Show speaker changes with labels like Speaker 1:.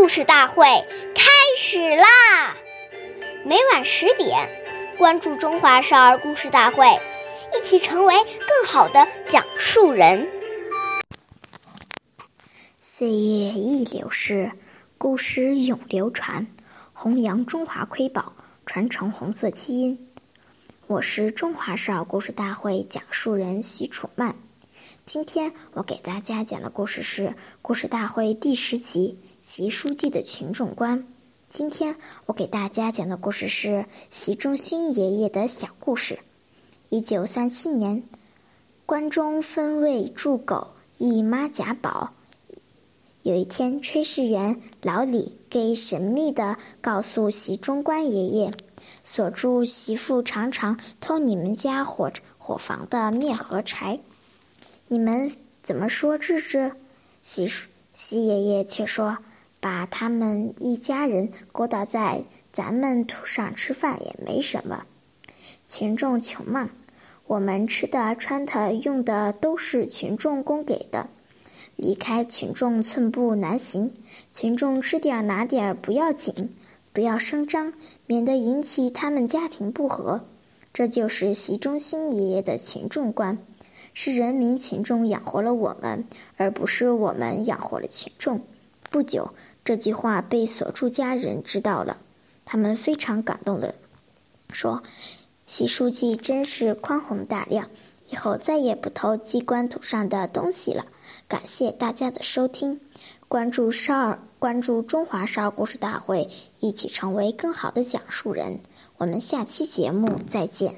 Speaker 1: 故事大会开始啦！每晚十点，关注《中华少儿故事大会》，一起成为更好的讲述人。
Speaker 2: 岁月易流逝，故事永流传，弘扬中华瑰宝，传承红色基因。我是中华少儿故事大会讲述人许楚曼。今天我给大家讲的故事是《故事大会》第十集《习书记的群众观》。今天我给大家讲的故事是习仲勋爷爷的小故事。一九三七年，关中分卫驻狗一妈贾宝。有一天，炊事员老李给神秘地告诉习中官爷爷。锁住媳妇常常偷你们家火火房的灭和柴，你们怎么说？治治？习习爷爷却说：“把他们一家人勾搭在咱们土上吃饭也没什么。群众穷嘛，我们吃的、穿的、用的都是群众供给的，离开群众寸步难行。群众吃点拿点不要紧。”不要声张，免得引起他们家庭不和。这就是习仲勋爷爷的群众观，是人民群众养活了我们，而不是我们养活了群众。不久，这句话被锁住家人知道了，他们非常感动的说：“习书记真是宽宏大量，以后再也不偷机关土上的东西了。”感谢大家的收听。关注少儿，关注中华少儿故事大会，一起成为更好的讲述人。我们下期节目再见。